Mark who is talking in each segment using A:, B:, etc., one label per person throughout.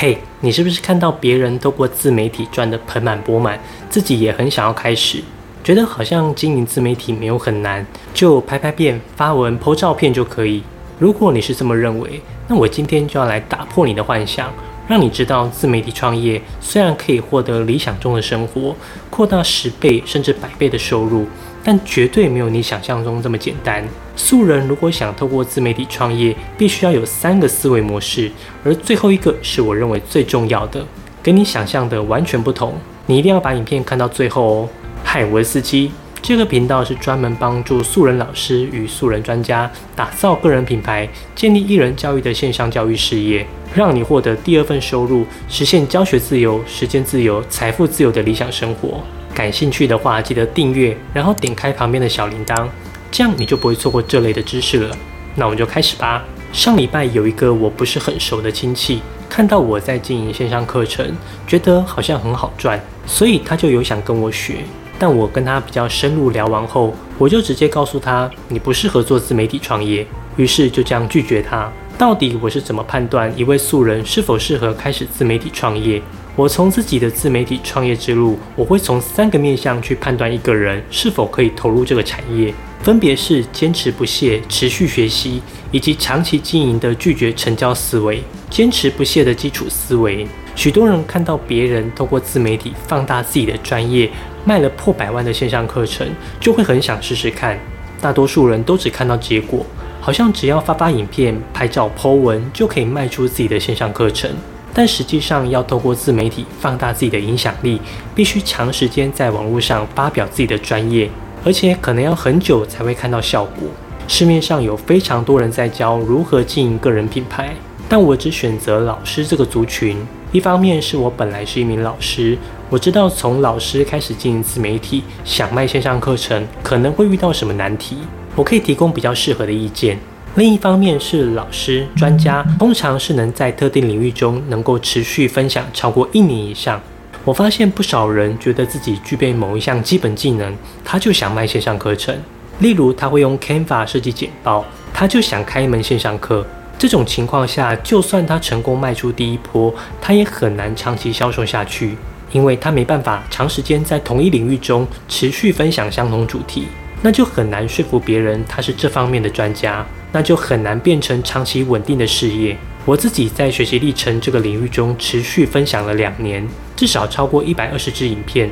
A: 嘿，你是不是看到别人透过自媒体赚得盆满钵满，自己也很想要开始？觉得好像经营自媒体没有很难，就拍拍片、发文、po 照片就可以。如果你是这么认为，那我今天就要来打破你的幻想，让你知道自媒体创业虽然可以获得理想中的生活，扩大十倍甚至百倍的收入。但绝对没有你想象中这么简单。素人如果想透过自媒体创业，必须要有三个思维模式，而最后一个是我认为最重要的，跟你想象的完全不同。你一定要把影片看到最后哦。嗨，我是司机，这个频道是专门帮助素人老师与素人专家打造个人品牌、建立艺人教育的线上教育事业，让你获得第二份收入，实现教学自由、时间自由、财富自由的理想生活。感兴趣的话，记得订阅，然后点开旁边的小铃铛，这样你就不会错过这类的知识了。那我们就开始吧。上礼拜有一个我不是很熟的亲戚，看到我在经营线上课程，觉得好像很好赚，所以他就有想跟我学。但我跟他比较深入聊完后，我就直接告诉他，你不适合做自媒体创业，于是就这样拒绝他。到底我是怎么判断一位素人是否适合开始自媒体创业？我从自己的自媒体创业之路，我会从三个面向去判断一个人是否可以投入这个产业，分别是坚持不懈、持续学习，以及长期经营的拒绝成交思维。坚持不懈的基础思维，许多人看到别人透过自媒体放大自己的专业，卖了破百万的线上课程，就会很想试试看。大多数人都只看到结果，好像只要发发影片、拍照、po 文，就可以卖出自己的线上课程。但实际上，要透过自媒体放大自己的影响力，必须长时间在网络上发表自己的专业，而且可能要很久才会看到效果。市面上有非常多人在教如何经营个人品牌，但我只选择老师这个族群。一方面是我本来是一名老师，我知道从老师开始经营自媒体，想卖线上课程可能会遇到什么难题，我可以提供比较适合的意见。另一方面是老师专家，通常是能在特定领域中能够持续分享超过一年以上。我发现不少人觉得自己具备某一项基本技能，他就想卖线上课程。例如，他会用 Canva 设计简报，他就想开一门线上课。这种情况下，就算他成功卖出第一波，他也很难长期销售下去，因为他没办法长时间在同一领域中持续分享相同主题，那就很难说服别人他是这方面的专家。那就很难变成长期稳定的事业。我自己在学习历程这个领域中持续分享了两年，至少超过一百二十支影片。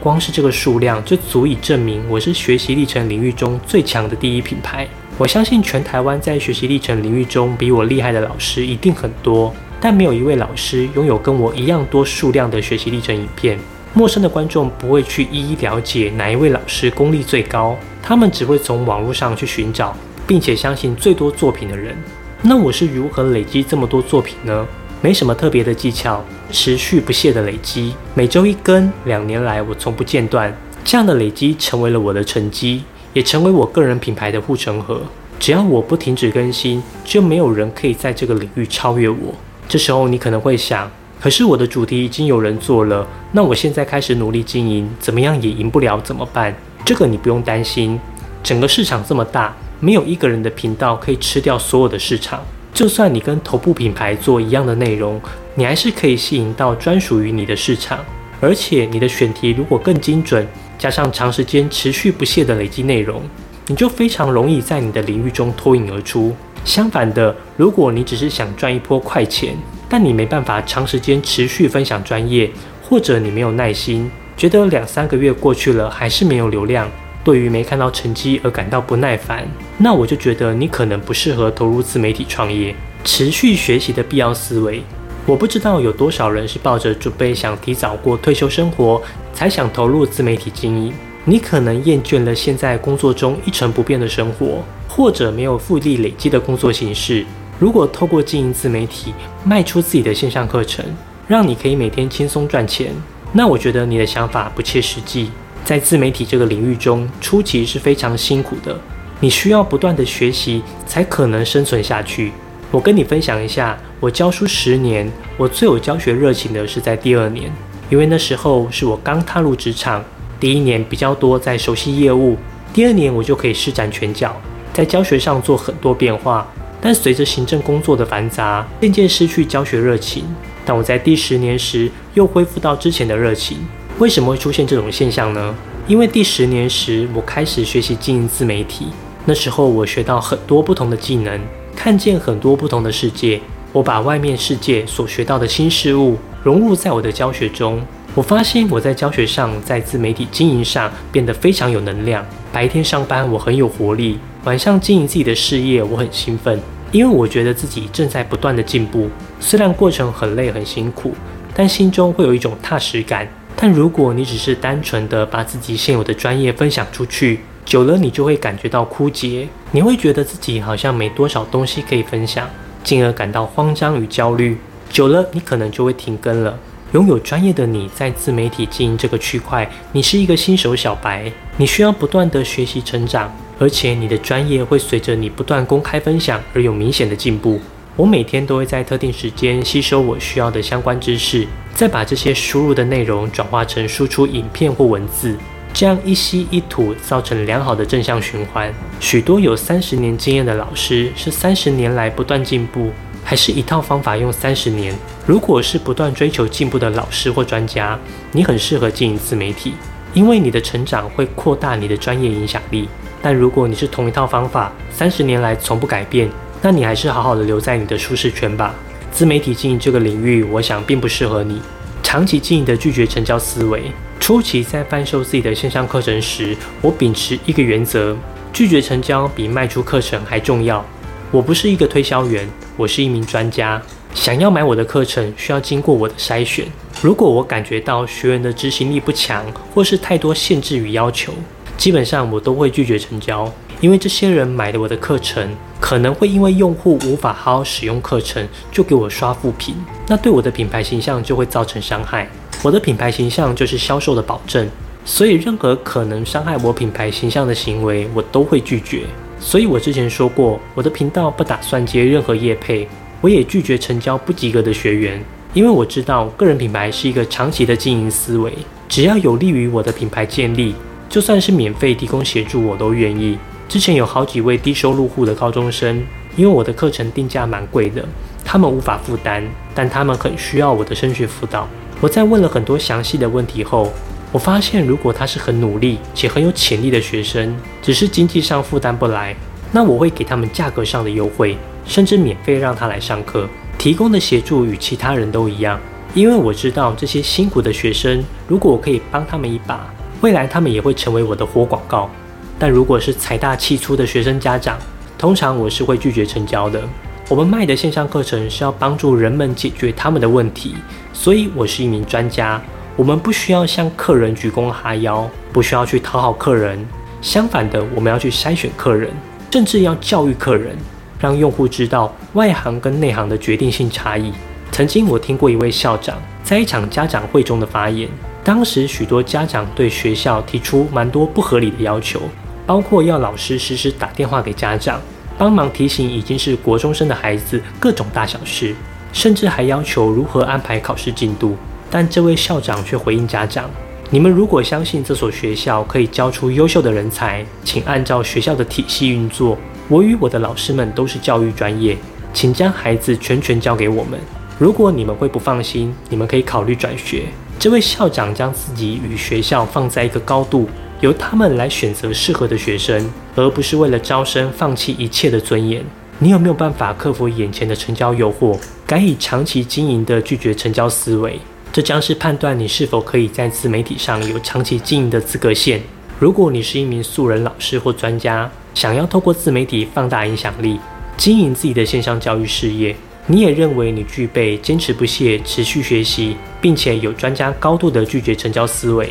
A: 光是这个数量就足以证明我是学习历程领域中最强的第一品牌。我相信全台湾在学习历程领域中比我厉害的老师一定很多，但没有一位老师拥有跟我一样多数量的学习历程影片。陌生的观众不会去一一了解哪一位老师功力最高，他们只会从网络上去寻找。并且相信最多作品的人，那我是如何累积这么多作品呢？没什么特别的技巧，持续不懈的累积，每周一更，两年来我从不间断。这样的累积成为了我的成绩，也成为我个人品牌的护城河。只要我不停止更新，就没有人可以在这个领域超越我。这时候你可能会想，可是我的主题已经有人做了，那我现在开始努力经营，怎么样也赢不了，怎么办？这个你不用担心，整个市场这么大。没有一个人的频道可以吃掉所有的市场。就算你跟头部品牌做一样的内容，你还是可以吸引到专属于你的市场。而且你的选题如果更精准，加上长时间持续不懈的累积内容，你就非常容易在你的领域中脱颖而出。相反的，如果你只是想赚一波快钱，但你没办法长时间持续分享专业，或者你没有耐心，觉得两三个月过去了还是没有流量。对于没看到成绩而感到不耐烦，那我就觉得你可能不适合投入自媒体创业。持续学习的必要思维，我不知道有多少人是抱着准备想提早过退休生活才想投入自媒体经营。你可能厌倦了现在工作中一成不变的生活，或者没有复利累积的工作形式。如果透过经营自媒体卖出自己的线上课程，让你可以每天轻松赚钱，那我觉得你的想法不切实际。在自媒体这个领域中，初期是非常辛苦的，你需要不断的学习才可能生存下去。我跟你分享一下，我教书十年，我最有教学热情的是在第二年，因为那时候是我刚踏入职场，第一年比较多在熟悉业务，第二年我就可以施展拳脚，在教学上做很多变化。但随着行政工作的繁杂，渐渐失去教学热情。但我在第十年时又恢复到之前的热情。为什么会出现这种现象呢？因为第十年时我开始学习经营自媒体，那时候我学到很多不同的技能，看见很多不同的世界。我把外面世界所学到的新事物融入在我的教学中。我发现我在教学上，在自媒体经营上变得非常有能量。白天上班我很有活力，晚上经营自己的事业我很兴奋，因为我觉得自己正在不断的进步。虽然过程很累很辛苦，但心中会有一种踏实感。但如果你只是单纯的把自己现有的专业分享出去，久了你就会感觉到枯竭，你会觉得自己好像没多少东西可以分享，进而感到慌张与焦虑。久了，你可能就会停更了。拥有专业的你在自媒体经营这个区块，你是一个新手小白，你需要不断的学习成长，而且你的专业会随着你不断公开分享而有明显的进步。我每天都会在特定时间吸收我需要的相关知识，再把这些输入的内容转化成输出影片或文字，这样一吸一吐，造成良好的正向循环。许多有三十年经验的老师是三十年来不断进步。还是一套方法用三十年。如果是不断追求进步的老师或专家，你很适合经营自媒体，因为你的成长会扩大你的专业影响力。但如果你是同一套方法，三十年来从不改变，那你还是好好的留在你的舒适圈吧。自媒体经营这个领域，我想并不适合你。长期经营的拒绝成交思维，初期在贩售自己的线上课程时，我秉持一个原则：拒绝成交比卖出课程还重要。我不是一个推销员。我是一名专家，想要买我的课程需要经过我的筛选。如果我感觉到学员的执行力不强，或是太多限制与要求，基本上我都会拒绝成交。因为这些人买了我的课程，可能会因为用户无法好好使用课程，就给我刷负评，那对我的品牌形象就会造成伤害。我的品牌形象就是销售的保证，所以任何可能伤害我品牌形象的行为，我都会拒绝。所以我之前说过，我的频道不打算接任何业配，我也拒绝成交不及格的学员，因为我知道个人品牌是一个长期的经营思维，只要有利于我的品牌建立，就算是免费提供协助我都愿意。之前有好几位低收入户的高中生，因为我的课程定价蛮贵的，他们无法负担，但他们很需要我的升学辅导。我在问了很多详细的问题后。我发现，如果他是很努力且很有潜力的学生，只是经济上负担不来，那我会给他们价格上的优惠，甚至免费让他来上课。提供的协助与其他人都一样，因为我知道这些辛苦的学生，如果我可以帮他们一把，未来他们也会成为我的活广告。但如果是财大气粗的学生家长，通常我是会拒绝成交的。我们卖的线上课程是要帮助人们解决他们的问题，所以我是一名专家。我们不需要向客人鞠躬哈腰，不需要去讨好客人。相反的，我们要去筛选客人，甚至要教育客人，让用户知道外行跟内行的决定性差异。曾经我听过一位校长在一场家长会中的发言，当时许多家长对学校提出蛮多不合理的要求，包括要老师时时打电话给家长，帮忙提醒已经是国中生的孩子各种大小事，甚至还要求如何安排考试进度。但这位校长却回应家长：“你们如果相信这所学校可以教出优秀的人才，请按照学校的体系运作。我与我的老师们都是教育专业，请将孩子全权交给我们。如果你们会不放心，你们可以考虑转学。”这位校长将自己与学校放在一个高度，由他们来选择适合的学生，而不是为了招生放弃一切的尊严。你有没有办法克服眼前的成交诱惑，改以长期经营的拒绝成交思维？这将是判断你是否可以在自媒体上有长期经营的资格线。如果你是一名素人老师或专家，想要透过自媒体放大影响力，经营自己的线上教育事业，你也认为你具备坚持不懈、持续学习，并且有专家高度的拒绝成交思维。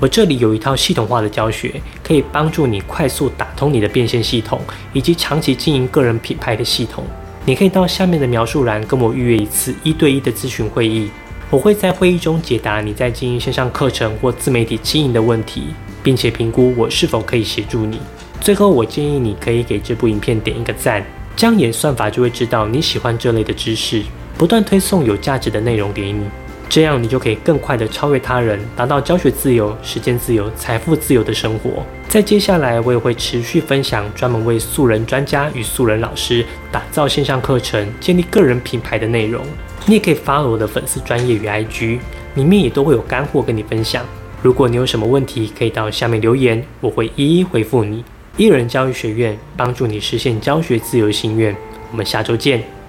A: 我这里有一套系统化的教学，可以帮助你快速打通你的变现系统，以及长期经营个人品牌的系统。你可以到下面的描述栏跟我预约一次一对一的咨询会议。我会在会议中解答你在经营线上课程或自媒体经营的问题，并且评估我是否可以协助你。最后，我建议你可以给这部影片点一个赞，这样演算法就会知道你喜欢这类的知识，不断推送有价值的内容给你。这样你就可以更快的超越他人，达到教学自由、时间自由、财富自由的生活。在接下来，我也会持续分享专门为素人专家与素人老师打造线上课程、建立个人品牌的内容。你也可以发我的粉丝专业与 IG，里面也都会有干货跟你分享。如果你有什么问题，可以到下面留言，我会一一回复你。一人教育学院帮助你实现教学自由心愿。我们下周见。